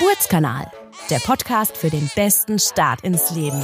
Geburtskanal, der Podcast für den besten Start ins Leben.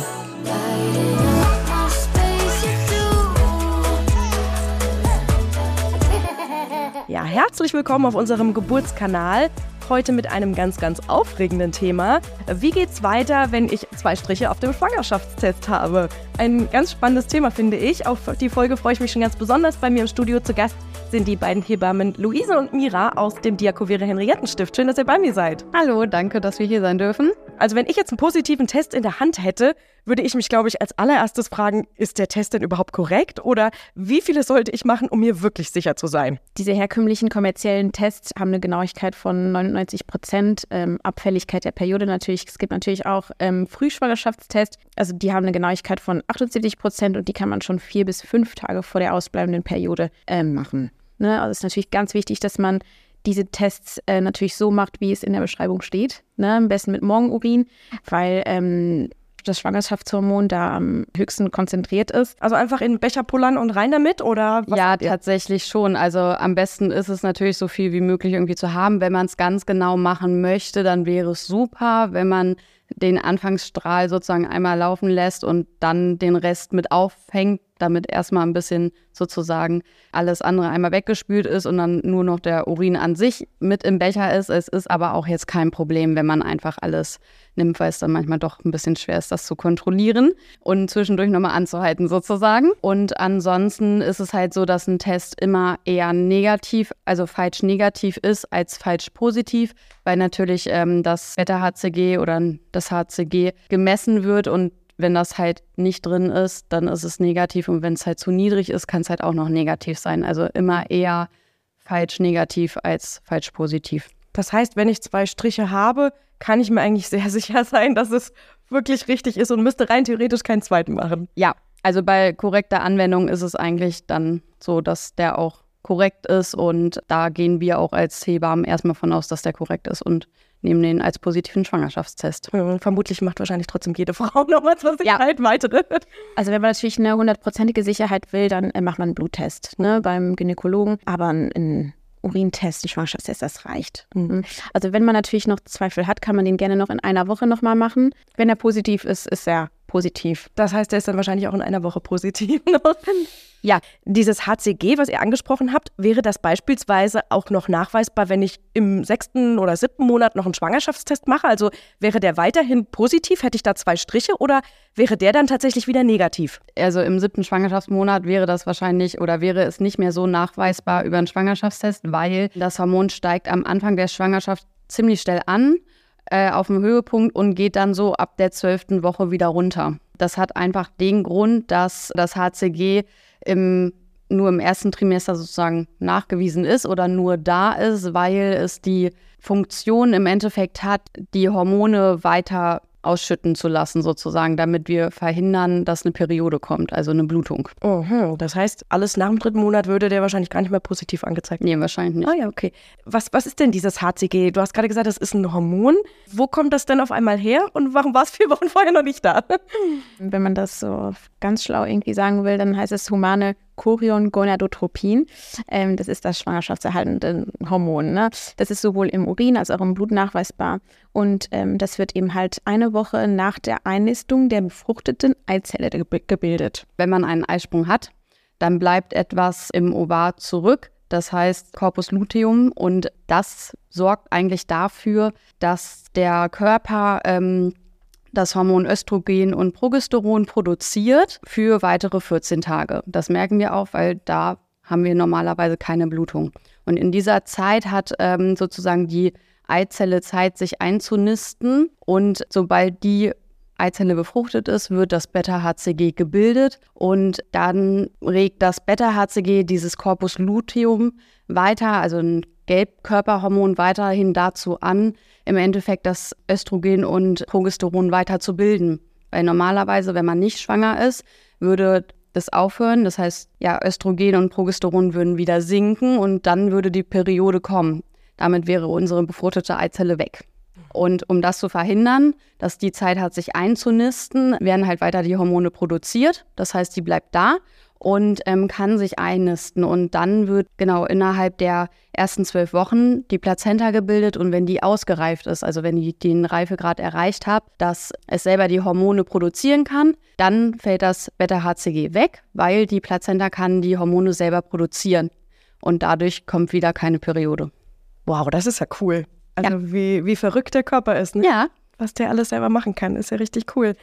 Ja, herzlich willkommen auf unserem Geburtskanal. Heute mit einem ganz, ganz aufregenden Thema. Wie geht's weiter, wenn ich zwei Striche auf dem Schwangerschaftstest habe? Ein ganz spannendes Thema, finde ich. Auf die Folge freue ich mich schon ganz besonders. Bei mir im Studio zu Gast sind die beiden Hebammen Luise und Mira aus dem Diakovere Henriettenstift. Schön, dass ihr bei mir seid. Hallo, danke, dass wir hier sein dürfen. Also wenn ich jetzt einen positiven Test in der Hand hätte, würde ich mich, glaube ich, als allererstes fragen, ist der Test denn überhaupt korrekt oder wie viele sollte ich machen, um mir wirklich sicher zu sein? Diese herkömmlichen kommerziellen Tests haben eine Genauigkeit von 99 Prozent. Ähm, Abfälligkeit der Periode natürlich. Es gibt natürlich auch ähm, Frühschwangerschaftstests. Also die haben eine Genauigkeit von 78 Prozent und die kann man schon vier bis fünf Tage vor der ausbleibenden Periode ähm, machen. Ne? Also es ist natürlich ganz wichtig, dass man diese Tests äh, natürlich so macht, wie es in der Beschreibung steht. Ne? Am besten mit Morgenurin, weil ähm, das Schwangerschaftshormon da am höchsten konzentriert ist. Also einfach in den Becher pullern und rein damit oder? Was? Ja, tatsächlich schon. Also am besten ist es natürlich so viel wie möglich irgendwie zu haben. Wenn man es ganz genau machen möchte, dann wäre es super, wenn man den Anfangsstrahl sozusagen einmal laufen lässt und dann den Rest mit aufhängt, damit erstmal ein bisschen sozusagen alles andere einmal weggespült ist und dann nur noch der Urin an sich mit im Becher ist. Es ist aber auch jetzt kein Problem, wenn man einfach alles nimmt, weil es dann manchmal doch ein bisschen schwer ist, das zu kontrollieren und zwischendurch nochmal anzuhalten sozusagen. Und ansonsten ist es halt so, dass ein Test immer eher negativ, also falsch negativ ist als falsch positiv, weil natürlich ähm, das Beta-HCG oder das HCG gemessen wird und wenn das halt nicht drin ist, dann ist es negativ und wenn es halt zu niedrig ist, kann es halt auch noch negativ sein. Also immer eher falsch negativ als falsch positiv. Das heißt, wenn ich zwei Striche habe, kann ich mir eigentlich sehr sicher sein, dass es wirklich richtig ist und müsste rein theoretisch keinen zweiten machen. Ja, also bei korrekter Anwendung ist es eigentlich dann so, dass der auch korrekt ist und da gehen wir auch als Hebammen erstmal von aus, dass der korrekt ist und nehmen den als positiven Schwangerschaftstest. Ja, vermutlich macht wahrscheinlich trotzdem jede Frau nochmal zur Sicherheit ja. weitere. Also wenn man natürlich eine hundertprozentige Sicherheit will, dann äh, macht man einen Bluttest ne, beim Gynäkologen, aber ein Urintest, ein Schwangerschaftstest, das reicht. Mhm. Also wenn man natürlich noch Zweifel hat, kann man den gerne noch in einer Woche nochmal machen. Wenn er positiv ist, ist er positiv. Das heißt, er ist dann wahrscheinlich auch in einer Woche positiv. ja, dieses HCG, was ihr angesprochen habt, wäre das beispielsweise auch noch nachweisbar, wenn ich im sechsten oder siebten Monat noch einen Schwangerschaftstest mache? Also wäre der weiterhin positiv? Hätte ich da zwei Striche oder wäre der dann tatsächlich wieder negativ? Also im siebten Schwangerschaftsmonat wäre das wahrscheinlich oder wäre es nicht mehr so nachweisbar über einen Schwangerschaftstest, weil das Hormon steigt am Anfang der Schwangerschaft ziemlich schnell an äh, auf dem Höhepunkt und geht dann so ab der zwölften Woche wieder runter. Das hat einfach den Grund, dass das HCG im, nur im ersten Trimester sozusagen nachgewiesen ist oder nur da ist, weil es die Funktion im Endeffekt hat, die Hormone weiter ausschütten zu lassen, sozusagen, damit wir verhindern, dass eine Periode kommt, also eine Blutung. Oh, das heißt, alles nach dem dritten Monat würde der wahrscheinlich gar nicht mehr positiv angezeigt Nee, wahrscheinlich nicht. Ah ja, okay. Was, was ist denn dieses HCG? Du hast gerade gesagt, das ist ein Hormon. Wo kommt das denn auf einmal her und warum war es vier Wochen vorher noch nicht da? Wenn man das so ganz schlau irgendwie sagen will, dann heißt es humane Chorion-Gonadotropin. Ähm, das ist das schwangerschaftserhaltende Hormon. Ne? Das ist sowohl im Urin als auch im Blut nachweisbar. Und ähm, das wird eben halt eine Woche nach der Einnistung der befruchteten Eizelle ge gebildet. Wenn man einen Eisprung hat, dann bleibt etwas im Ovar zurück. Das heißt Corpus luteum und das sorgt eigentlich dafür, dass der Körper ähm, das Hormon Östrogen und Progesteron produziert für weitere 14 Tage. Das merken wir auch, weil da haben wir normalerweise keine Blutung. Und in dieser Zeit hat ähm, sozusagen die Eizelle Zeit, sich einzunisten. Und sobald die Eizelle befruchtet ist, wird das Beta-HCG gebildet und dann regt das Beta-HCG dieses Corpus luteum weiter, also ein Gelbkörperhormon weiterhin dazu an, im Endeffekt das Östrogen und Progesteron weiter zu bilden. Weil normalerweise, wenn man nicht schwanger ist, würde das aufhören. Das heißt, ja, Östrogen und Progesteron würden wieder sinken und dann würde die Periode kommen. Damit wäre unsere befruchtete Eizelle weg. Und um das zu verhindern, dass die Zeit hat, sich einzunisten, werden halt weiter die Hormone produziert. Das heißt, die bleibt da und ähm, kann sich einnisten. Und dann wird genau innerhalb der ersten zwölf Wochen die Plazenta gebildet und wenn die ausgereift ist, also wenn ich den Reifegrad erreicht habe, dass es selber die Hormone produzieren kann, dann fällt das Beta-HCG weg, weil die Plazenta kann die Hormone selber produzieren und dadurch kommt wieder keine Periode. Wow, das ist ja cool. Also ja. Wie, wie verrückt der Körper ist, ne? Ja. Was der alles selber machen kann, ist ja richtig cool.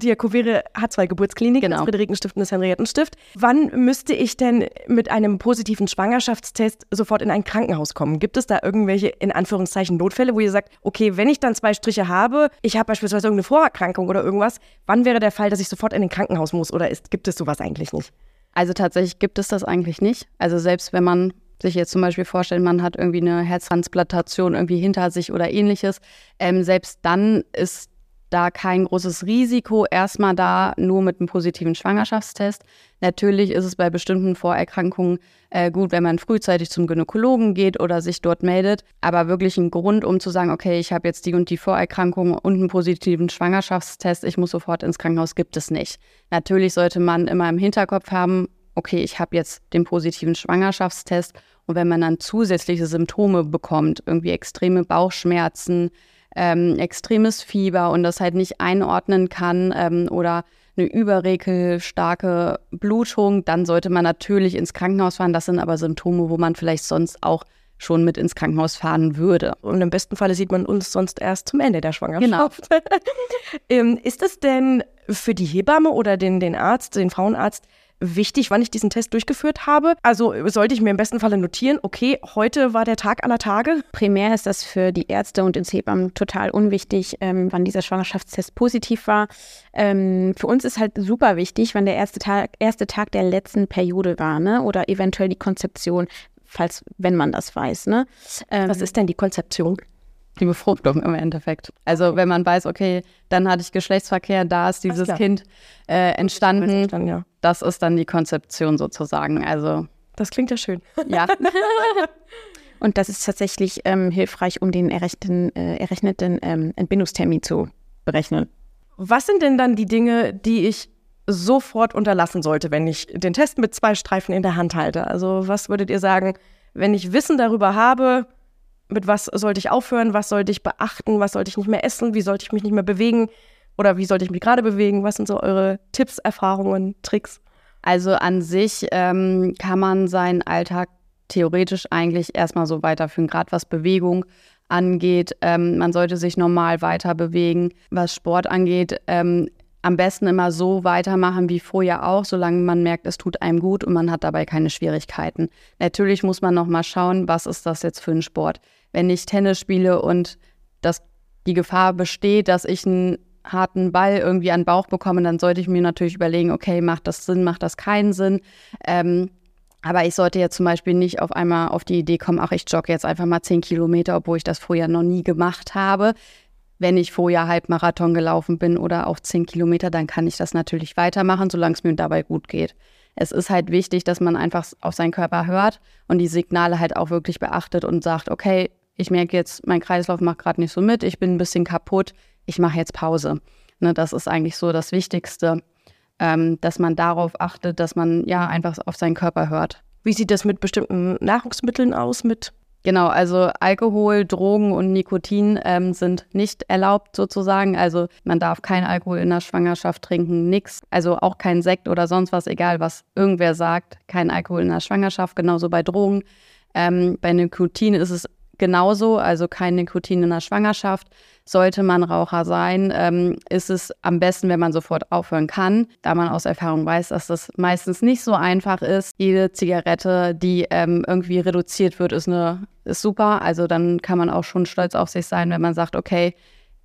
Die Jakobere hat zwei Geburtskliniken, genau. das Friederikenstift und das Henriettenstift. Wann müsste ich denn mit einem positiven Schwangerschaftstest sofort in ein Krankenhaus kommen? Gibt es da irgendwelche, in Anführungszeichen, Notfälle, wo ihr sagt, okay, wenn ich dann zwei Striche habe, ich habe beispielsweise irgendeine Vorerkrankung oder irgendwas, wann wäre der Fall, dass ich sofort in ein Krankenhaus muss oder ist, gibt es sowas eigentlich nicht? Also tatsächlich gibt es das eigentlich nicht. Also selbst wenn man sich jetzt zum Beispiel vorstellt, man hat irgendwie eine Herztransplantation irgendwie hinter sich oder ähnliches, ähm, selbst dann ist da kein großes Risiko erstmal da, nur mit einem positiven Schwangerschaftstest. Natürlich ist es bei bestimmten Vorerkrankungen äh, gut, wenn man frühzeitig zum Gynäkologen geht oder sich dort meldet. Aber wirklich ein Grund, um zu sagen, okay, ich habe jetzt die und die Vorerkrankung und einen positiven Schwangerschaftstest, ich muss sofort ins Krankenhaus, gibt es nicht. Natürlich sollte man immer im Hinterkopf haben, okay, ich habe jetzt den positiven Schwangerschaftstest und wenn man dann zusätzliche Symptome bekommt, irgendwie extreme Bauchschmerzen, ähm, extremes Fieber und das halt nicht einordnen kann ähm, oder eine überregelstarke Blutung, dann sollte man natürlich ins Krankenhaus fahren. Das sind aber Symptome, wo man vielleicht sonst auch schon mit ins Krankenhaus fahren würde. Und im besten Falle sieht man uns sonst erst zum Ende der Schwangerschaft. Genau. ähm, ist es denn für die Hebamme oder den, den Arzt, den Frauenarzt, wichtig, wann ich diesen Test durchgeführt habe. Also sollte ich mir im besten Falle notieren, okay, heute war der Tag aller Tage. Primär ist das für die Ärzte und ins Hebammen total unwichtig, ähm, wann dieser Schwangerschaftstest positiv war. Ähm, für uns ist halt super wichtig, wann der erste Tag, erste Tag der letzten Periode war, ne? Oder eventuell die Konzeption, falls, wenn man das weiß, ne? Ähm, Was ist denn die Konzeption? Die Befruchtung im Endeffekt. Also wenn man weiß, okay, dann hatte ich Geschlechtsverkehr, da ist dieses Kind äh, entstanden. Dann, ja. Das ist dann die Konzeption sozusagen. Also das klingt ja schön. Ja. Und das ist tatsächlich ähm, hilfreich, um den errechneten, äh, errechneten ähm, Entbindungstermin zu berechnen. Was sind denn dann die Dinge, die ich sofort unterlassen sollte, wenn ich den Test mit zwei Streifen in der Hand halte? Also was würdet ihr sagen, wenn ich Wissen darüber habe, mit was sollte ich aufhören, was sollte ich beachten, was sollte ich nicht mehr essen, wie sollte ich mich nicht mehr bewegen oder wie sollte ich mich gerade bewegen? Was sind so eure Tipps, Erfahrungen, Tricks? Also an sich ähm, kann man seinen Alltag theoretisch eigentlich erstmal so weiterführen, gerade was Bewegung angeht. Ähm, man sollte sich normal weiter bewegen. Was Sport angeht, ähm, am besten immer so weitermachen wie vorher auch, solange man merkt, es tut einem gut und man hat dabei keine Schwierigkeiten. Natürlich muss man noch mal schauen, was ist das jetzt für ein Sport wenn ich Tennis spiele und das, die Gefahr besteht, dass ich einen harten Ball irgendwie an den Bauch bekomme, dann sollte ich mir natürlich überlegen, okay, macht das Sinn, macht das keinen Sinn. Ähm, aber ich sollte jetzt zum Beispiel nicht auf einmal auf die Idee kommen, ach, ich jogge jetzt einfach mal zehn Kilometer, obwohl ich das vorher noch nie gemacht habe. Wenn ich vorher Halbmarathon gelaufen bin oder auch zehn Kilometer, dann kann ich das natürlich weitermachen, solange es mir dabei gut geht. Es ist halt wichtig, dass man einfach auf seinen Körper hört und die Signale halt auch wirklich beachtet und sagt, okay, ich merke jetzt, mein Kreislauf macht gerade nicht so mit, ich bin ein bisschen kaputt, ich mache jetzt Pause. Ne, das ist eigentlich so das Wichtigste, ähm, dass man darauf achtet, dass man ja einfach auf seinen Körper hört. Wie sieht das mit bestimmten Nahrungsmitteln aus? Mit Genau, also Alkohol, Drogen und Nikotin ähm, sind nicht erlaubt sozusagen. Also man darf kein Alkohol in der Schwangerschaft trinken, nichts. Also auch kein Sekt oder sonst was, egal was irgendwer sagt, kein Alkohol in der Schwangerschaft, genauso bei Drogen. Ähm, bei Nikotin ist es genauso, also kein Nikotin in der Schwangerschaft. Sollte man Raucher sein, ähm, ist es am besten, wenn man sofort aufhören kann, da man aus Erfahrung weiß, dass das meistens nicht so einfach ist. Jede Zigarette, die ähm, irgendwie reduziert wird, ist, eine, ist super. Also dann kann man auch schon stolz auf sich sein, wenn man sagt, okay,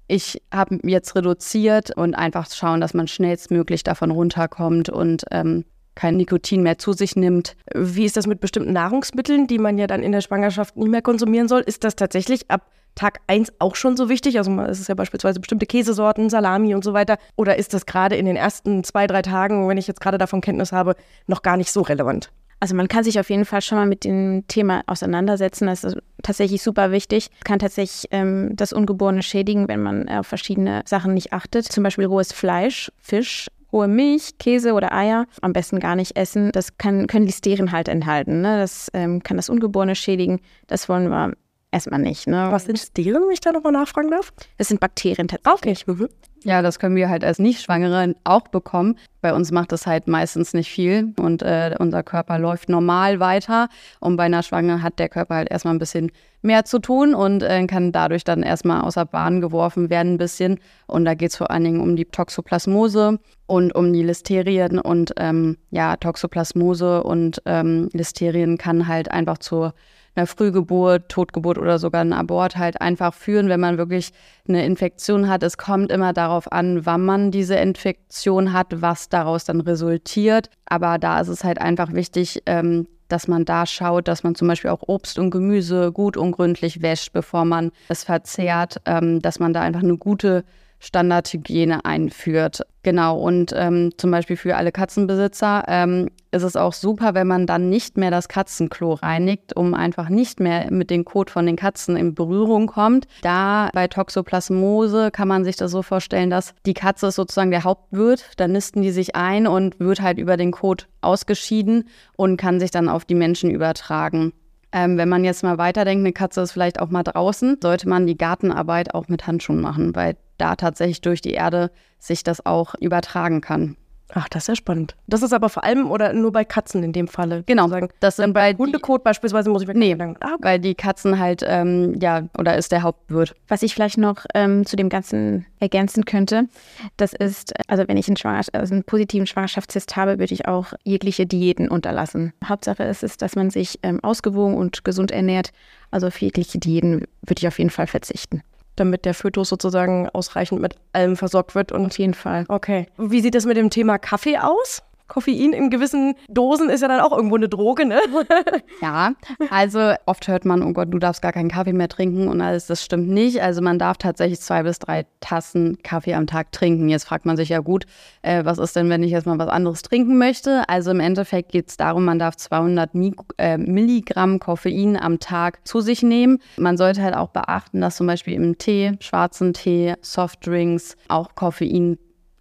ich habe jetzt reduziert und einfach schauen, dass man schnellstmöglich davon runterkommt und ähm, kein Nikotin mehr zu sich nimmt. Wie ist das mit bestimmten Nahrungsmitteln, die man ja dann in der Schwangerschaft nicht mehr konsumieren soll? Ist das tatsächlich ab Tag 1 auch schon so wichtig? Also es ist ja beispielsweise bestimmte Käsesorten, Salami und so weiter. Oder ist das gerade in den ersten zwei, drei Tagen, wenn ich jetzt gerade davon Kenntnis habe, noch gar nicht so relevant? Also man kann sich auf jeden Fall schon mal mit dem Thema auseinandersetzen. Das ist tatsächlich super wichtig. Kann tatsächlich ähm, das Ungeborene schädigen, wenn man auf verschiedene Sachen nicht achtet. Zum Beispiel rohes Fleisch, Fisch hohe Milch, Käse oder Eier am besten gar nicht essen. Das kann, können Listerien halt enthalten. Ne? Das ähm, kann das Ungeborene schädigen. Das wollen wir erstmal nicht. Ne? Was sind Listerien, wenn ich da nochmal nachfragen darf? Das sind Bakterien tatsächlich. Okay. Ja, das können wir halt als Nichtschwangere auch bekommen. Bei uns macht das halt meistens nicht viel und äh, unser Körper läuft normal weiter. Und bei einer Schwangeren hat der Körper halt erstmal ein bisschen mehr zu tun und äh, kann dadurch dann erstmal außer Bahn geworfen werden ein bisschen. Und da geht es vor allen Dingen um die Toxoplasmose und um die Listerien. Und ähm, ja, Toxoplasmose und ähm, Listerien kann halt einfach zur einer Frühgeburt, Totgeburt oder sogar ein Abort halt einfach führen, wenn man wirklich eine Infektion hat. Es kommt immer darauf an, wann man diese Infektion hat, was daraus dann resultiert. Aber da ist es halt einfach wichtig, ähm, dass man da schaut, dass man zum Beispiel auch Obst und Gemüse gut und gründlich wäscht, bevor man es verzehrt, ähm, dass man da einfach eine gute Standardhygiene einführt. Genau, und ähm, zum Beispiel für alle Katzenbesitzer ähm, ist es auch super, wenn man dann nicht mehr das Katzenklo reinigt, um einfach nicht mehr mit dem Kot von den Katzen in Berührung kommt. Da bei Toxoplasmose kann man sich das so vorstellen, dass die Katze sozusagen der Hauptwirt, dann nisten die sich ein und wird halt über den Kot ausgeschieden und kann sich dann auf die Menschen übertragen. Ähm, wenn man jetzt mal weiterdenkt, eine Katze ist vielleicht auch mal draußen, sollte man die Gartenarbeit auch mit Handschuhen machen, weil da tatsächlich durch die Erde sich das auch übertragen kann. Ach, das ist ja spannend. Das ist aber vor allem oder nur bei Katzen in dem Falle. Genau. Das sind bei Hundekot beispielsweise muss ich nee, ah, okay. weil die Katzen halt ähm, ja oder ist der Hauptwirt. Was ich vielleicht noch ähm, zu dem Ganzen ergänzen könnte, das ist also wenn ich einen, also einen positiven Schwangerschaftstest habe, würde ich auch jegliche Diäten unterlassen. Hauptsache ist es, dass man sich ähm, ausgewogen und gesund ernährt. Also auf jegliche Diäten würde ich auf jeden Fall verzichten damit der Fötus sozusagen ausreichend mit allem versorgt wird. Und Auf jeden Fall. Okay. Wie sieht das mit dem Thema Kaffee aus? Koffein in gewissen Dosen ist ja dann auch irgendwo eine Droge, ne? ja, also oft hört man, oh Gott, du darfst gar keinen Kaffee mehr trinken und alles, das stimmt nicht. Also man darf tatsächlich zwei bis drei Tassen Kaffee am Tag trinken. Jetzt fragt man sich ja gut, äh, was ist denn, wenn ich jetzt mal was anderes trinken möchte? Also im Endeffekt geht es darum, man darf 200 Mik äh, Milligramm Koffein am Tag zu sich nehmen. Man sollte halt auch beachten, dass zum Beispiel im Tee, schwarzen Tee, Softdrinks auch Koffein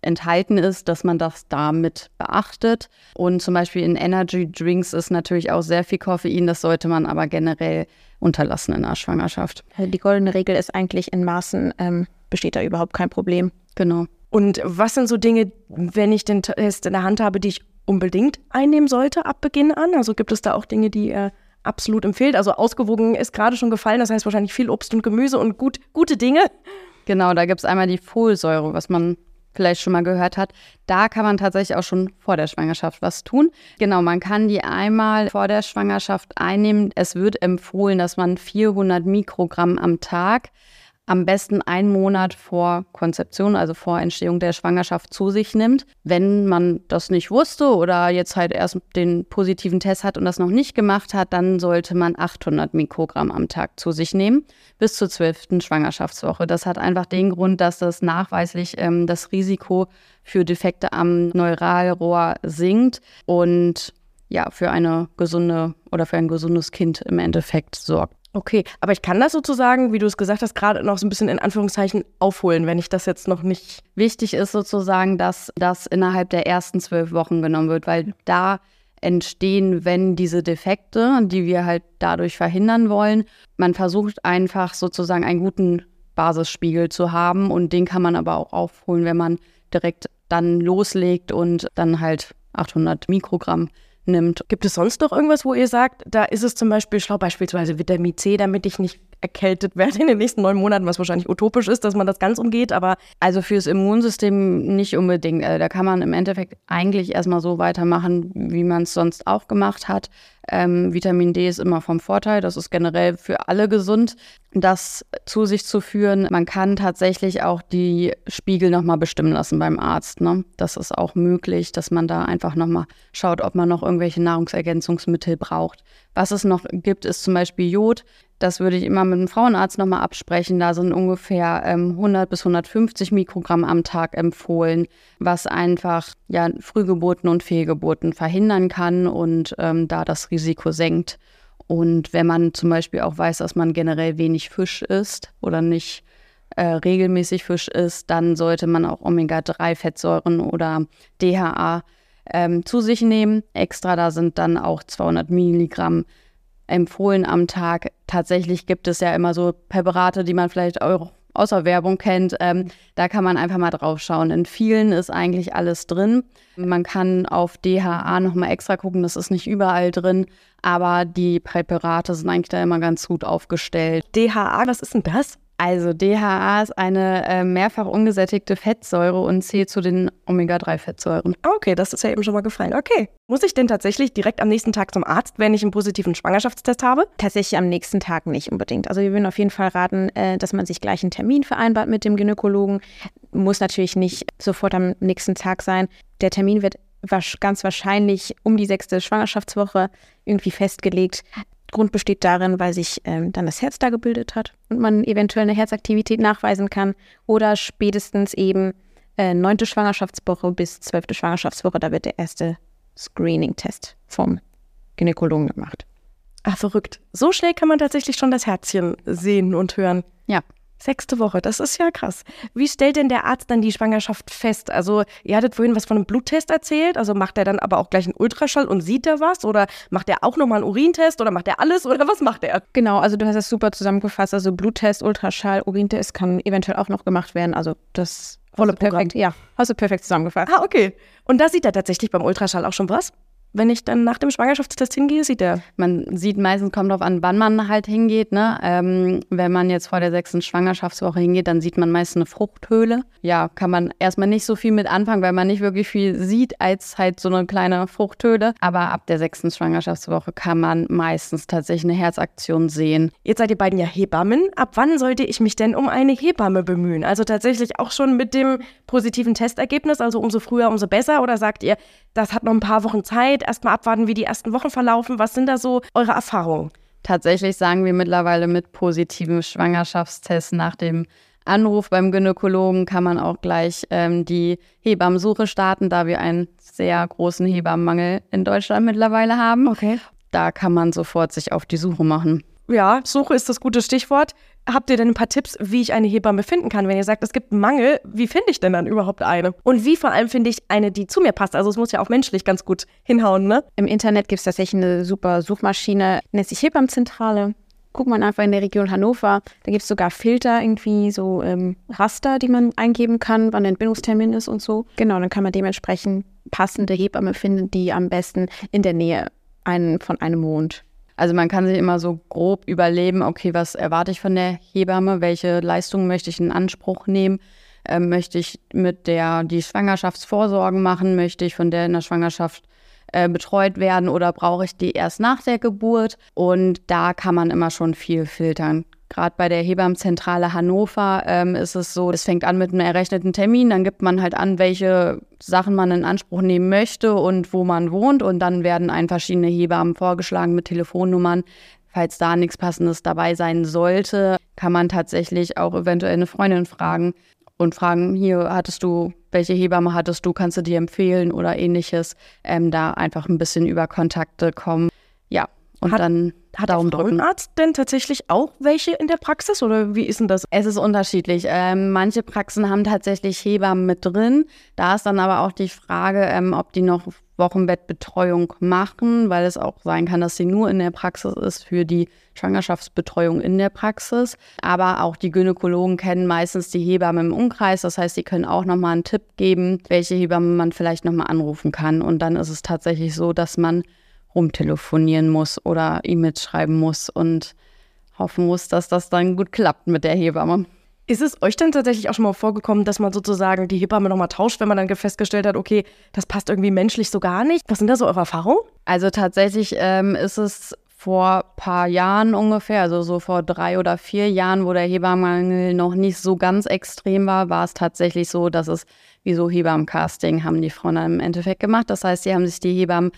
enthalten ist, dass man das damit beachtet. Und zum Beispiel in Energy Drinks ist natürlich auch sehr viel Koffein, das sollte man aber generell unterlassen in der Schwangerschaft. Die goldene Regel ist eigentlich in Maßen ähm, besteht da überhaupt kein Problem. Genau. Und was sind so Dinge, wenn ich den Test in der Hand habe, die ich unbedingt einnehmen sollte ab Beginn an? Also gibt es da auch Dinge, die er absolut empfiehlt? Also ausgewogen ist gerade schon gefallen, das heißt wahrscheinlich viel Obst und Gemüse und gut, gute Dinge. Genau, da gibt es einmal die Folsäure, was man vielleicht schon mal gehört hat, da kann man tatsächlich auch schon vor der Schwangerschaft was tun. Genau, man kann die einmal vor der Schwangerschaft einnehmen. Es wird empfohlen, dass man 400 Mikrogramm am Tag am besten einen Monat vor Konzeption, also vor Entstehung der Schwangerschaft zu sich nimmt. Wenn man das nicht wusste oder jetzt halt erst den positiven Test hat und das noch nicht gemacht hat, dann sollte man 800 Mikrogramm am Tag zu sich nehmen bis zur zwölften Schwangerschaftswoche. Das hat einfach den Grund, dass das nachweislich ähm, das Risiko für Defekte am Neuralrohr sinkt und ja, für eine gesunde oder für ein gesundes Kind im Endeffekt sorgt. Okay, aber ich kann das sozusagen, wie du es gesagt hast, gerade noch so ein bisschen in Anführungszeichen aufholen, wenn ich das jetzt noch nicht. Wichtig ist sozusagen, dass das innerhalb der ersten zwölf Wochen genommen wird, weil da entstehen, wenn diese Defekte, die wir halt dadurch verhindern wollen, man versucht einfach sozusagen einen guten Basisspiegel zu haben und den kann man aber auch aufholen, wenn man direkt dann loslegt und dann halt 800 Mikrogramm nimmt. Gibt es sonst noch irgendwas, wo ihr sagt, da ist es zum Beispiel schlau, beispielsweise Vitamin C, damit ich nicht erkältet werde in den nächsten neun Monaten, was wahrscheinlich utopisch ist, dass man das ganz umgeht, aber. Also fürs Immunsystem nicht unbedingt. Also da kann man im Endeffekt eigentlich erstmal so weitermachen, wie man es sonst auch gemacht hat. Ähm, Vitamin D ist immer vom Vorteil. Das ist generell für alle gesund, das zu sich zu führen. Man kann tatsächlich auch die Spiegel nochmal bestimmen lassen beim Arzt. Ne? Das ist auch möglich, dass man da einfach nochmal schaut, ob man noch irgendwelche Nahrungsergänzungsmittel braucht. Was es noch gibt, ist zum Beispiel Jod. Das würde ich immer mit dem Frauenarzt nochmal absprechen. Da sind ungefähr ähm, 100 bis 150 Mikrogramm am Tag empfohlen, was einfach ja, Frühgeburten und Fehlgeburten verhindern kann und ähm, da das Risiko senkt. Und wenn man zum Beispiel auch weiß, dass man generell wenig Fisch isst oder nicht äh, regelmäßig Fisch isst, dann sollte man auch Omega-3-Fettsäuren oder DHA ähm, zu sich nehmen. Extra, da sind dann auch 200 Milligramm empfohlen am Tag. Tatsächlich gibt es ja immer so Präparate, die man vielleicht auch aus der Werbung kennt. Ähm, da kann man einfach mal drauf schauen. In vielen ist eigentlich alles drin. Man kann auf DHA nochmal extra gucken, das ist nicht überall drin, aber die Präparate sind eigentlich da immer ganz gut aufgestellt. DHA, was ist denn das? Also DHA ist eine äh, mehrfach ungesättigte Fettsäure und zählt zu den Omega-3-Fettsäuren. Okay, das ist ja eben schon mal gefallen. Okay. Muss ich denn tatsächlich direkt am nächsten Tag zum Arzt, wenn ich einen positiven Schwangerschaftstest habe? Tatsächlich am nächsten Tag nicht unbedingt. Also wir würden auf jeden Fall raten, äh, dass man sich gleich einen Termin vereinbart mit dem Gynäkologen. Muss natürlich nicht sofort am nächsten Tag sein. Der Termin wird ganz wahrscheinlich um die sechste Schwangerschaftswoche irgendwie festgelegt. Grund besteht darin, weil sich ähm, dann das Herz da gebildet hat und man eventuell eine Herzaktivität nachweisen kann oder spätestens eben äh, neunte Schwangerschaftswoche bis zwölfte Schwangerschaftswoche, da wird der erste Screening-Test vom Gynäkologen gemacht. Ach, verrückt. So schnell kann man tatsächlich schon das Herzchen sehen und hören. Ja. Sechste Woche, das ist ja krass. Wie stellt denn der Arzt dann die Schwangerschaft fest? Also, ihr hattet vorhin was von einem Bluttest erzählt, also macht er dann aber auch gleich einen Ultraschall und sieht er was? Oder macht er auch nochmal einen Urintest oder macht er alles oder was macht er? Genau, also du hast das super zusammengefasst. Also Bluttest, Ultraschall, Urintest kann eventuell auch noch gemacht werden. Also das volle perfekt, ja, hast du perfekt zusammengefasst. Ah, okay. Und da sieht er tatsächlich beim Ultraschall auch schon was? Wenn ich dann nach dem Schwangerschaftstest hingehe, sieht er? Man sieht meistens, kommt darauf an, wann man halt hingeht. Ne? Ähm, wenn man jetzt vor der sechsten Schwangerschaftswoche hingeht, dann sieht man meist eine Fruchthöhle. Ja, kann man erstmal nicht so viel mit anfangen, weil man nicht wirklich viel sieht als halt so eine kleine Fruchthöhle. Aber ab der sechsten Schwangerschaftswoche kann man meistens tatsächlich eine Herzaktion sehen. Jetzt seid ihr beiden ja Hebammen. Ab wann sollte ich mich denn um eine Hebamme bemühen? Also tatsächlich auch schon mit dem positiven Testergebnis, also umso früher, umso besser? Oder sagt ihr, das hat noch ein paar Wochen Zeit, erstmal abwarten, wie die ersten Wochen verlaufen. Was sind da so eure Erfahrungen? Tatsächlich sagen wir mittlerweile mit positivem Schwangerschaftstest nach dem Anruf beim Gynäkologen kann man auch gleich ähm, die Hebammensuche starten, da wir einen sehr großen Hebammenmangel in Deutschland mittlerweile haben. Okay. Da kann man sofort sich auf die Suche machen. Ja, Suche ist das gute Stichwort. Habt ihr denn ein paar Tipps, wie ich eine Hebamme finden kann? Wenn ihr sagt, es gibt einen Mangel, wie finde ich denn dann überhaupt eine? Und wie vor allem finde ich eine, die zu mir passt? Also es muss ja auch menschlich ganz gut hinhauen, ne? Im Internet gibt es tatsächlich eine super Suchmaschine, nennt sich Hebammenzentrale. Guckt man einfach in der Region Hannover. Da gibt es sogar Filter, irgendwie so ähm, Raster, die man eingeben kann, wann der Entbindungstermin ist und so. Genau, dann kann man dementsprechend passende Hebamme finden, die am besten in der Nähe einen, von einem wohnt. Also man kann sich immer so grob überleben, okay, was erwarte ich von der Hebamme, welche Leistungen möchte ich in Anspruch nehmen, ähm, möchte ich mit der die Schwangerschaftsvorsorgen machen, möchte ich von der in der Schwangerschaft äh, betreut werden oder brauche ich die erst nach der Geburt? Und da kann man immer schon viel filtern. Gerade bei der Hebammenzentrale Hannover ähm, ist es so, es fängt an mit einem errechneten Termin, dann gibt man halt an, welche Sachen man in Anspruch nehmen möchte und wo man wohnt und dann werden ein verschiedene Hebammen vorgeschlagen mit Telefonnummern. Falls da nichts Passendes dabei sein sollte, kann man tatsächlich auch eventuell eine Freundin fragen und fragen, hier hattest du, welche Hebamme hattest du, kannst du dir empfehlen oder ähnliches. Ähm, da einfach ein bisschen über Kontakte kommen. Ja, und hat, dann hat Daumen der Frauenarzt denn tatsächlich auch welche in der Praxis oder wie ist denn das? Es ist unterschiedlich. Ähm, manche Praxen haben tatsächlich Hebammen mit drin. Da ist dann aber auch die Frage, ähm, ob die noch Wochenbettbetreuung machen, weil es auch sein kann, dass sie nur in der Praxis ist für die Schwangerschaftsbetreuung in der Praxis. Aber auch die Gynäkologen kennen meistens die Hebammen im Umkreis. Das heißt, sie können auch nochmal einen Tipp geben, welche Hebamme man vielleicht nochmal anrufen kann. Und dann ist es tatsächlich so, dass man rumtelefonieren muss oder E-Mails schreiben muss und hoffen muss, dass das dann gut klappt mit der Hebamme. Ist es euch denn tatsächlich auch schon mal vorgekommen, dass man sozusagen die Hebamme nochmal tauscht, wenn man dann festgestellt hat, okay, das passt irgendwie menschlich so gar nicht? Was sind da so eure Erfahrungen? Also tatsächlich ähm, ist es vor ein paar Jahren ungefähr, also so vor drei oder vier Jahren, wo der Hebammenmangel noch nicht so ganz extrem war, war es tatsächlich so, dass es wie so Hebammencasting haben die Frauen dann im Endeffekt gemacht. Das heißt, sie haben sich die Hebammen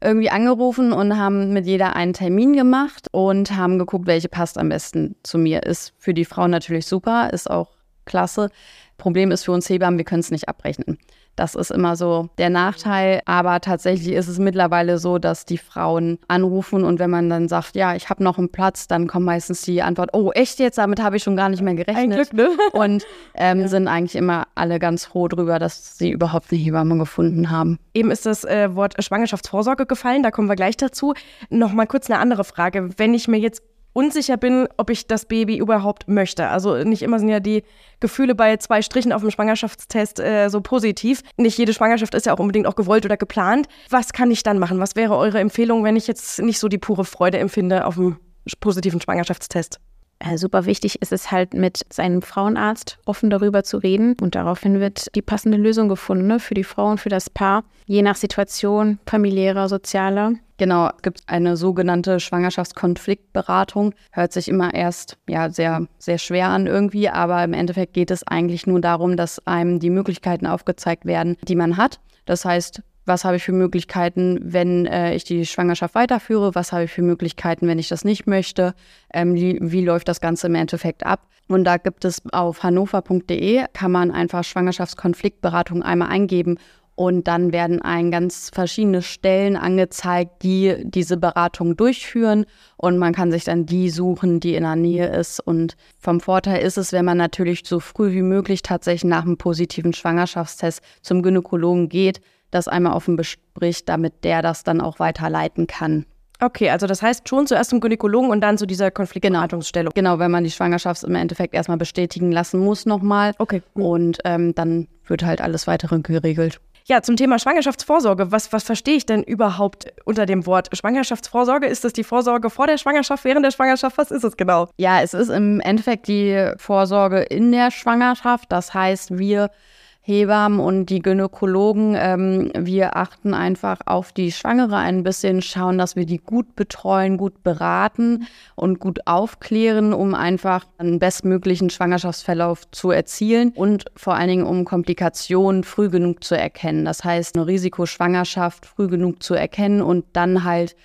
irgendwie angerufen und haben mit jeder einen Termin gemacht und haben geguckt, welche passt am besten zu mir. Ist für die Frau natürlich super, ist auch klasse. Problem ist für uns Hebammen, wir können es nicht abrechnen. Das ist immer so der Nachteil. Aber tatsächlich ist es mittlerweile so, dass die Frauen anrufen und wenn man dann sagt, ja, ich habe noch einen Platz, dann kommt meistens die Antwort, oh, echt jetzt? Damit habe ich schon gar nicht mehr gerechnet. Ein Glück, ne? Und ähm, ja. sind eigentlich immer alle ganz froh drüber, dass sie überhaupt eine Hebamme gefunden haben. Eben ist das äh, Wort Schwangerschaftsvorsorge gefallen, da kommen wir gleich dazu. Nochmal kurz eine andere Frage. Wenn ich mir jetzt unsicher bin, ob ich das Baby überhaupt möchte. Also nicht immer sind ja die Gefühle bei zwei Strichen auf dem Schwangerschaftstest äh, so positiv. Nicht jede Schwangerschaft ist ja auch unbedingt auch gewollt oder geplant. Was kann ich dann machen? Was wäre eure Empfehlung, wenn ich jetzt nicht so die pure Freude empfinde auf dem positiven Schwangerschaftstest? Äh, super wichtig ist es halt, mit seinem Frauenarzt offen darüber zu reden. Und daraufhin wird die passende Lösung gefunden ne, für die Frau und für das Paar, je nach Situation, familiärer, sozialer. Genau, es gibt eine sogenannte Schwangerschaftskonfliktberatung. Hört sich immer erst ja sehr, sehr schwer an irgendwie, aber im Endeffekt geht es eigentlich nur darum, dass einem die Möglichkeiten aufgezeigt werden, die man hat. Das heißt, was habe ich für Möglichkeiten, wenn äh, ich die Schwangerschaft weiterführe, was habe ich für Möglichkeiten, wenn ich das nicht möchte, ähm, wie, wie, läuft das Ganze im Endeffekt ab. Und da gibt es auf hannover.de, kann man einfach Schwangerschaftskonfliktberatung einmal eingeben und dann werden ein ganz verschiedene Stellen angezeigt, die diese Beratung durchführen. Und man kann sich dann die suchen, die in der Nähe ist. Und vom Vorteil ist es, wenn man natürlich so früh wie möglich tatsächlich nach einem positiven Schwangerschaftstest zum Gynäkologen geht, das einmal offen bespricht, damit der das dann auch weiterleiten kann. Okay, also das heißt schon zuerst zum Gynäkologen und dann zu dieser Konfliktberatungsstelle. Genau, genau wenn man die Schwangerschaft im Endeffekt erstmal bestätigen lassen muss nochmal. Okay. Und ähm, dann wird halt alles weitere geregelt. Ja, zum Thema Schwangerschaftsvorsorge. Was, was verstehe ich denn überhaupt unter dem Wort Schwangerschaftsvorsorge? Ist das die Vorsorge vor der Schwangerschaft, während der Schwangerschaft? Was ist es genau? Ja, es ist im Endeffekt die Vorsorge in der Schwangerschaft. Das heißt, wir Hebammen und die Gynäkologen, ähm, wir achten einfach auf die Schwangere ein bisschen, schauen, dass wir die gut betreuen, gut beraten und gut aufklären, um einfach einen bestmöglichen Schwangerschaftsverlauf zu erzielen und vor allen Dingen um Komplikationen früh genug zu erkennen. Das heißt, eine Risikoschwangerschaft früh genug zu erkennen und dann halt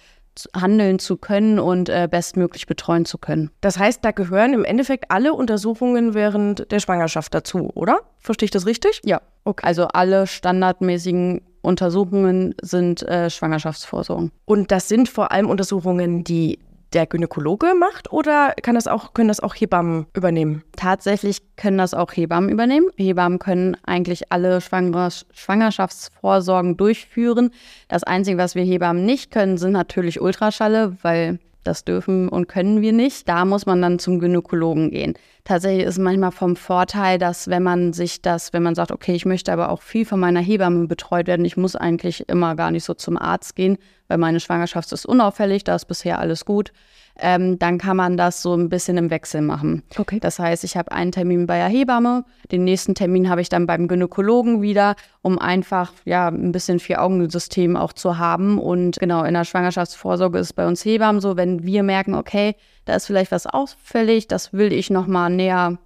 handeln zu können und äh, bestmöglich betreuen zu können. Das heißt, da gehören im Endeffekt alle Untersuchungen während der Schwangerschaft dazu, oder? Verstehe ich das richtig? Ja. Okay. Also alle standardmäßigen Untersuchungen sind äh, Schwangerschaftsvorsorgen. Und das sind vor allem Untersuchungen, die der Gynäkologe macht oder kann das auch, können das auch Hebammen übernehmen? Tatsächlich können das auch Hebammen übernehmen. Hebammen können eigentlich alle Schwangerschaftsvorsorgen durchführen. Das Einzige, was wir Hebammen nicht können, sind natürlich Ultraschalle, weil das dürfen und können wir nicht. Da muss man dann zum Gynäkologen gehen. Tatsächlich ist es manchmal vom Vorteil, dass wenn man sich das, wenn man sagt, okay, ich möchte aber auch viel von meiner Hebamme betreut werden, ich muss eigentlich immer gar nicht so zum Arzt gehen, weil meine Schwangerschaft ist unauffällig, da ist bisher alles gut ähm, dann kann man das so ein bisschen im Wechsel machen. Okay. Das heißt, ich habe einen Termin bei der Hebamme, den nächsten Termin habe ich dann beim Gynäkologen wieder, um einfach ja ein bisschen Vier-Augen-System auch zu haben. Und genau, in der Schwangerschaftsvorsorge ist bei uns Hebammen so, wenn wir merken, okay, da ist vielleicht was auffällig, das will ich nochmal näher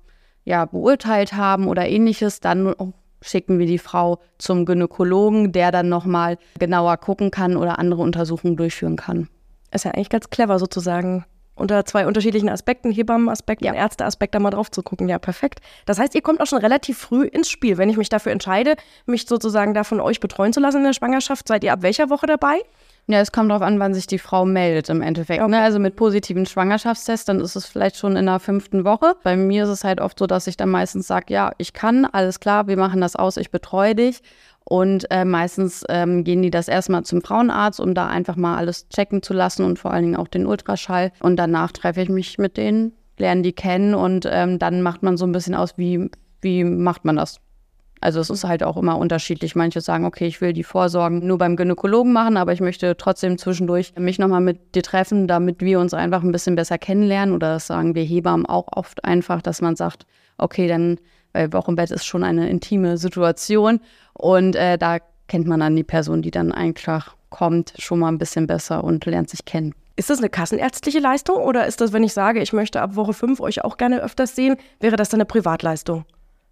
ja, beurteilt haben oder ähnliches, dann schicken wir die Frau zum Gynäkologen, der dann nochmal genauer gucken kann oder andere Untersuchungen durchführen kann. Ist ja eigentlich ganz clever sozusagen. Unter zwei unterschiedlichen Aspekten, Hebammenaspekt ja. und Ärzteaspekt, da mal drauf zu gucken. Ja, perfekt. Das heißt, ihr kommt auch schon relativ früh ins Spiel. Wenn ich mich dafür entscheide, mich sozusagen da von euch betreuen zu lassen in der Schwangerschaft, seid ihr ab welcher Woche dabei? Ja, es kommt darauf an, wann sich die Frau meldet im Endeffekt. Ne? Okay. Ne? Also mit positiven Schwangerschaftstest, dann ist es vielleicht schon in der fünften Woche. Bei mir ist es halt oft so, dass ich dann meistens sage, ja, ich kann, alles klar, wir machen das aus, ich betreue dich. Und äh, meistens ähm, gehen die das erstmal zum Frauenarzt, um da einfach mal alles checken zu lassen und vor allen Dingen auch den Ultraschall. Und danach treffe ich mich mit denen, lerne die kennen und ähm, dann macht man so ein bisschen aus, wie, wie macht man das. Also es ist halt auch immer unterschiedlich. Manche sagen, okay, ich will die Vorsorgen nur beim Gynäkologen machen, aber ich möchte trotzdem zwischendurch mich nochmal mit dir treffen, damit wir uns einfach ein bisschen besser kennenlernen. Oder das sagen wir Hebammen auch oft einfach, dass man sagt, okay, dann weil Wochenbett ist schon eine intime Situation und äh, da kennt man dann die Person, die dann einfach kommt, schon mal ein bisschen besser und lernt sich kennen. Ist das eine kassenärztliche Leistung oder ist das, wenn ich sage, ich möchte ab Woche 5 euch auch gerne öfters sehen, wäre das dann eine Privatleistung?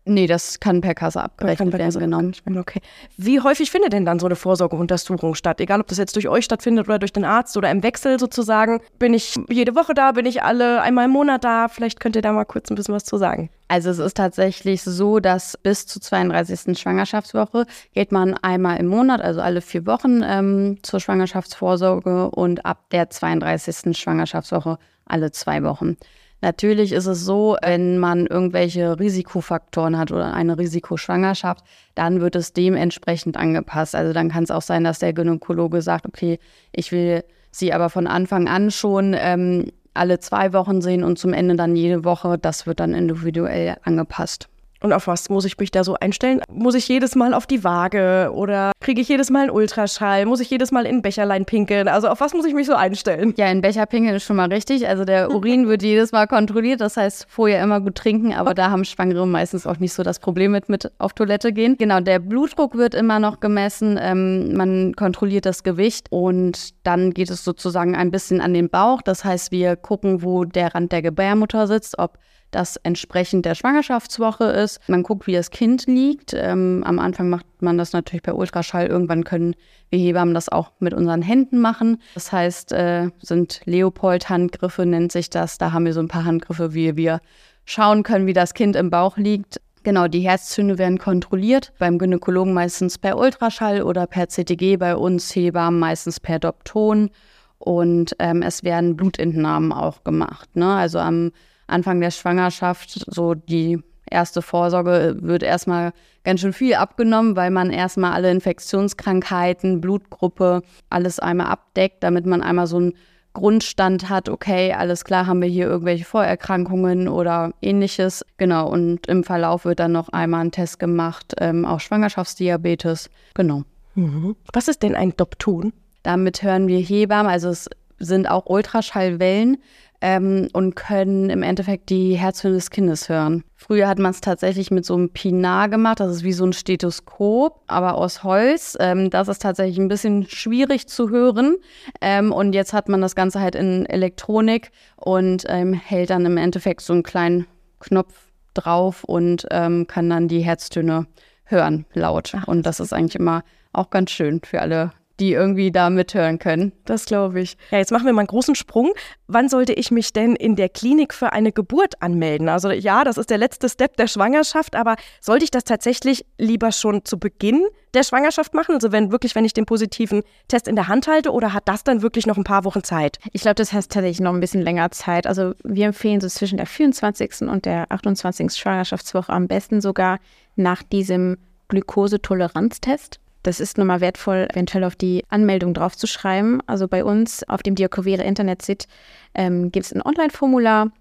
Nee, das kann per Kasse abgerechnet per werden, Kasse genau. Okay. Wie häufig findet denn dann so eine Vorsorgeuntersuchung statt? Egal, ob das jetzt durch euch stattfindet oder durch den Arzt oder im Wechsel sozusagen. Bin ich jede Woche da? Bin ich alle einmal im Monat da? Vielleicht könnt ihr da mal kurz ein bisschen was zu sagen. Also es ist tatsächlich so, dass bis zur 32. Schwangerschaftswoche geht man einmal im Monat, also alle vier Wochen ähm, zur Schwangerschaftsvorsorge und ab der 32. Schwangerschaftswoche alle zwei Wochen. Natürlich ist es so, wenn man irgendwelche Risikofaktoren hat oder eine Risikoschwangerschaft, dann wird es dementsprechend angepasst. Also dann kann es auch sein, dass der Gynäkologe sagt, okay, ich will sie aber von Anfang an schon ähm, alle zwei Wochen sehen und zum Ende dann jede Woche. Das wird dann individuell angepasst. Und auf was muss ich mich da so einstellen? Muss ich jedes Mal auf die Waage oder kriege ich jedes Mal einen Ultraschall? Muss ich jedes Mal in ein Becherlein pinkeln? Also auf was muss ich mich so einstellen? Ja, in Becher pinkeln ist schon mal richtig. Also der Urin wird jedes Mal kontrolliert. Das heißt, vorher immer gut trinken. Aber da haben Schwangere meistens auch nicht so das Problem mit, mit auf Toilette gehen. Genau, der Blutdruck wird immer noch gemessen. Ähm, man kontrolliert das Gewicht und dann geht es sozusagen ein bisschen an den Bauch. Das heißt, wir gucken, wo der Rand der Gebärmutter sitzt, ob das entsprechend der Schwangerschaftswoche ist. Man guckt, wie das Kind liegt. Ähm, am Anfang macht man das natürlich per Ultraschall. Irgendwann können wir Hebammen das auch mit unseren Händen machen. Das heißt, äh, sind Leopold-Handgriffe, nennt sich das. Da haben wir so ein paar Handgriffe, wie wir schauen können, wie das Kind im Bauch liegt. Genau, die Herzzüge werden kontrolliert. Beim Gynäkologen meistens per Ultraschall oder per CTG, bei uns Hebammen meistens per Dopton. Und ähm, es werden Blutentnahmen auch gemacht. Ne? Also am Anfang der Schwangerschaft, so die erste Vorsorge, wird erstmal ganz schön viel abgenommen, weil man erstmal alle Infektionskrankheiten, Blutgruppe, alles einmal abdeckt, damit man einmal so einen Grundstand hat, okay, alles klar, haben wir hier irgendwelche Vorerkrankungen oder ähnliches. Genau, und im Verlauf wird dann noch einmal ein Test gemacht, ähm, auch Schwangerschaftsdiabetes. Genau. Mhm. Was ist denn ein Dopton? Damit hören wir Hebammen, also es sind auch Ultraschallwellen, ähm, und können im Endeffekt die Herztöne des Kindes hören. Früher hat man es tatsächlich mit so einem Pinar gemacht, das ist wie so ein Stethoskop, aber aus Holz. Ähm, das ist tatsächlich ein bisschen schwierig zu hören. Ähm, und jetzt hat man das Ganze halt in Elektronik und ähm, hält dann im Endeffekt so einen kleinen Knopf drauf und ähm, kann dann die Herztöne hören, laut. Ach, und das ist eigentlich immer auch ganz schön für alle die irgendwie da mithören können. Das glaube ich. Ja, jetzt machen wir mal einen großen Sprung. Wann sollte ich mich denn in der Klinik für eine Geburt anmelden? Also ja, das ist der letzte Step der Schwangerschaft, aber sollte ich das tatsächlich lieber schon zu Beginn der Schwangerschaft machen? Also wenn wirklich, wenn ich den positiven Test in der Hand halte oder hat das dann wirklich noch ein paar Wochen Zeit? Ich glaube, das heißt tatsächlich noch ein bisschen länger Zeit. Also wir empfehlen so zwischen der 24. und der 28. Schwangerschaftswoche am besten sogar nach diesem Glukosetoleranztest. Das ist nun mal wertvoll, eventuell auf die Anmeldung draufzuschreiben. Also bei uns auf dem Diakovere Internet-Sit ähm, gibt es ein Online-Formular.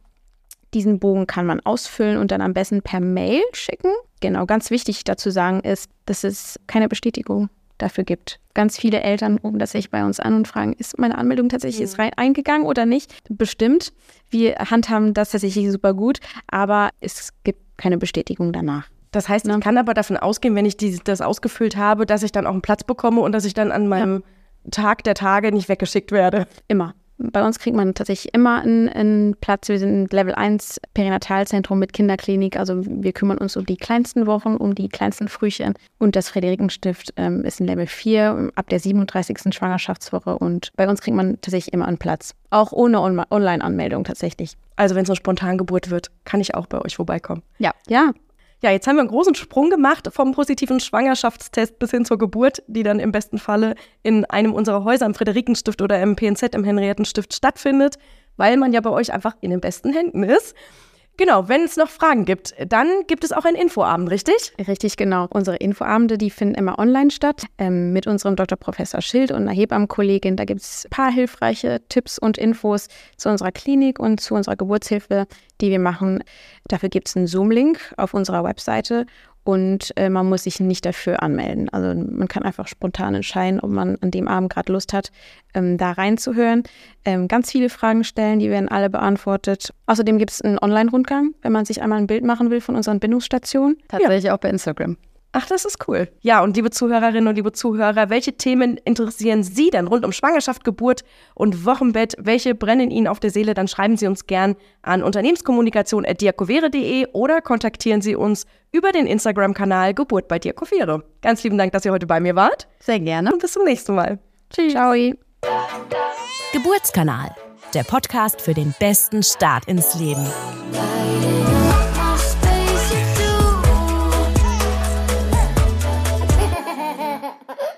Diesen Bogen kann man ausfüllen und dann am besten per Mail schicken. Genau, ganz wichtig dazu sagen ist, dass es keine Bestätigung dafür gibt. Ganz viele Eltern rufen tatsächlich bei uns an und fragen, ist meine Anmeldung tatsächlich mhm. rein, eingegangen oder nicht? Bestimmt. Wir handhaben das tatsächlich super gut, aber es gibt keine Bestätigung danach. Das heißt, ich kann aber davon ausgehen, wenn ich die, das ausgefüllt habe, dass ich dann auch einen Platz bekomme und dass ich dann an meinem ja. Tag der Tage nicht weggeschickt werde. Immer. Bei uns kriegt man tatsächlich immer einen, einen, Platz. Wir sind Level 1 Perinatalzentrum mit Kinderklinik. Also wir kümmern uns um die kleinsten Wochen, um die kleinsten Frühchen. Und das Friederikenstift ähm, ist ein Level 4 ab der 37. Schwangerschaftswoche. Und bei uns kriegt man tatsächlich immer einen Platz. Auch ohne On Online-Anmeldung tatsächlich. Also wenn es eine Spontangeburt wird, kann ich auch bei euch vorbeikommen. Ja. Ja, ja, jetzt haben wir einen großen Sprung gemacht vom positiven Schwangerschaftstest bis hin zur Geburt, die dann im besten Falle in einem unserer Häuser im Friederikenstift oder im PNZ im Henriettenstift stattfindet, weil man ja bei euch einfach in den besten Händen ist. Genau, wenn es noch Fragen gibt, dann gibt es auch einen Infoabend, richtig? Richtig, genau. Unsere Infoabende, die finden immer online statt ähm, mit unserem Dr. Professor Schild und einer Hebammenkollegin. Da gibt es ein paar hilfreiche Tipps und Infos zu unserer Klinik und zu unserer Geburtshilfe, die wir machen. Dafür gibt es einen Zoom-Link auf unserer Webseite und äh, man muss sich nicht dafür anmelden. Also man kann einfach spontan entscheiden, ob man an dem Abend gerade Lust hat, ähm, da reinzuhören. Ähm, ganz viele Fragen stellen, die werden alle beantwortet. Außerdem gibt es einen Online-Rundgang, wenn man sich einmal ein Bild machen will von unseren Bindungsstationen. Tatsächlich ja. auch bei Instagram. Ach, das ist cool. Ja, und liebe Zuhörerinnen und liebe Zuhörer, welche Themen interessieren Sie denn rund um Schwangerschaft, Geburt und Wochenbett? Welche brennen Ihnen auf der Seele? Dann schreiben Sie uns gern an unternehmenskommunikation.diakovere.de oder kontaktieren Sie uns über den Instagram-Kanal Geburt bei Diakovere. Ganz lieben Dank, dass ihr heute bei mir wart. Sehr gerne. Und bis zum nächsten Mal. Tschüss. Ciao. Geburtskanal, der Podcast für den besten Start ins Leben.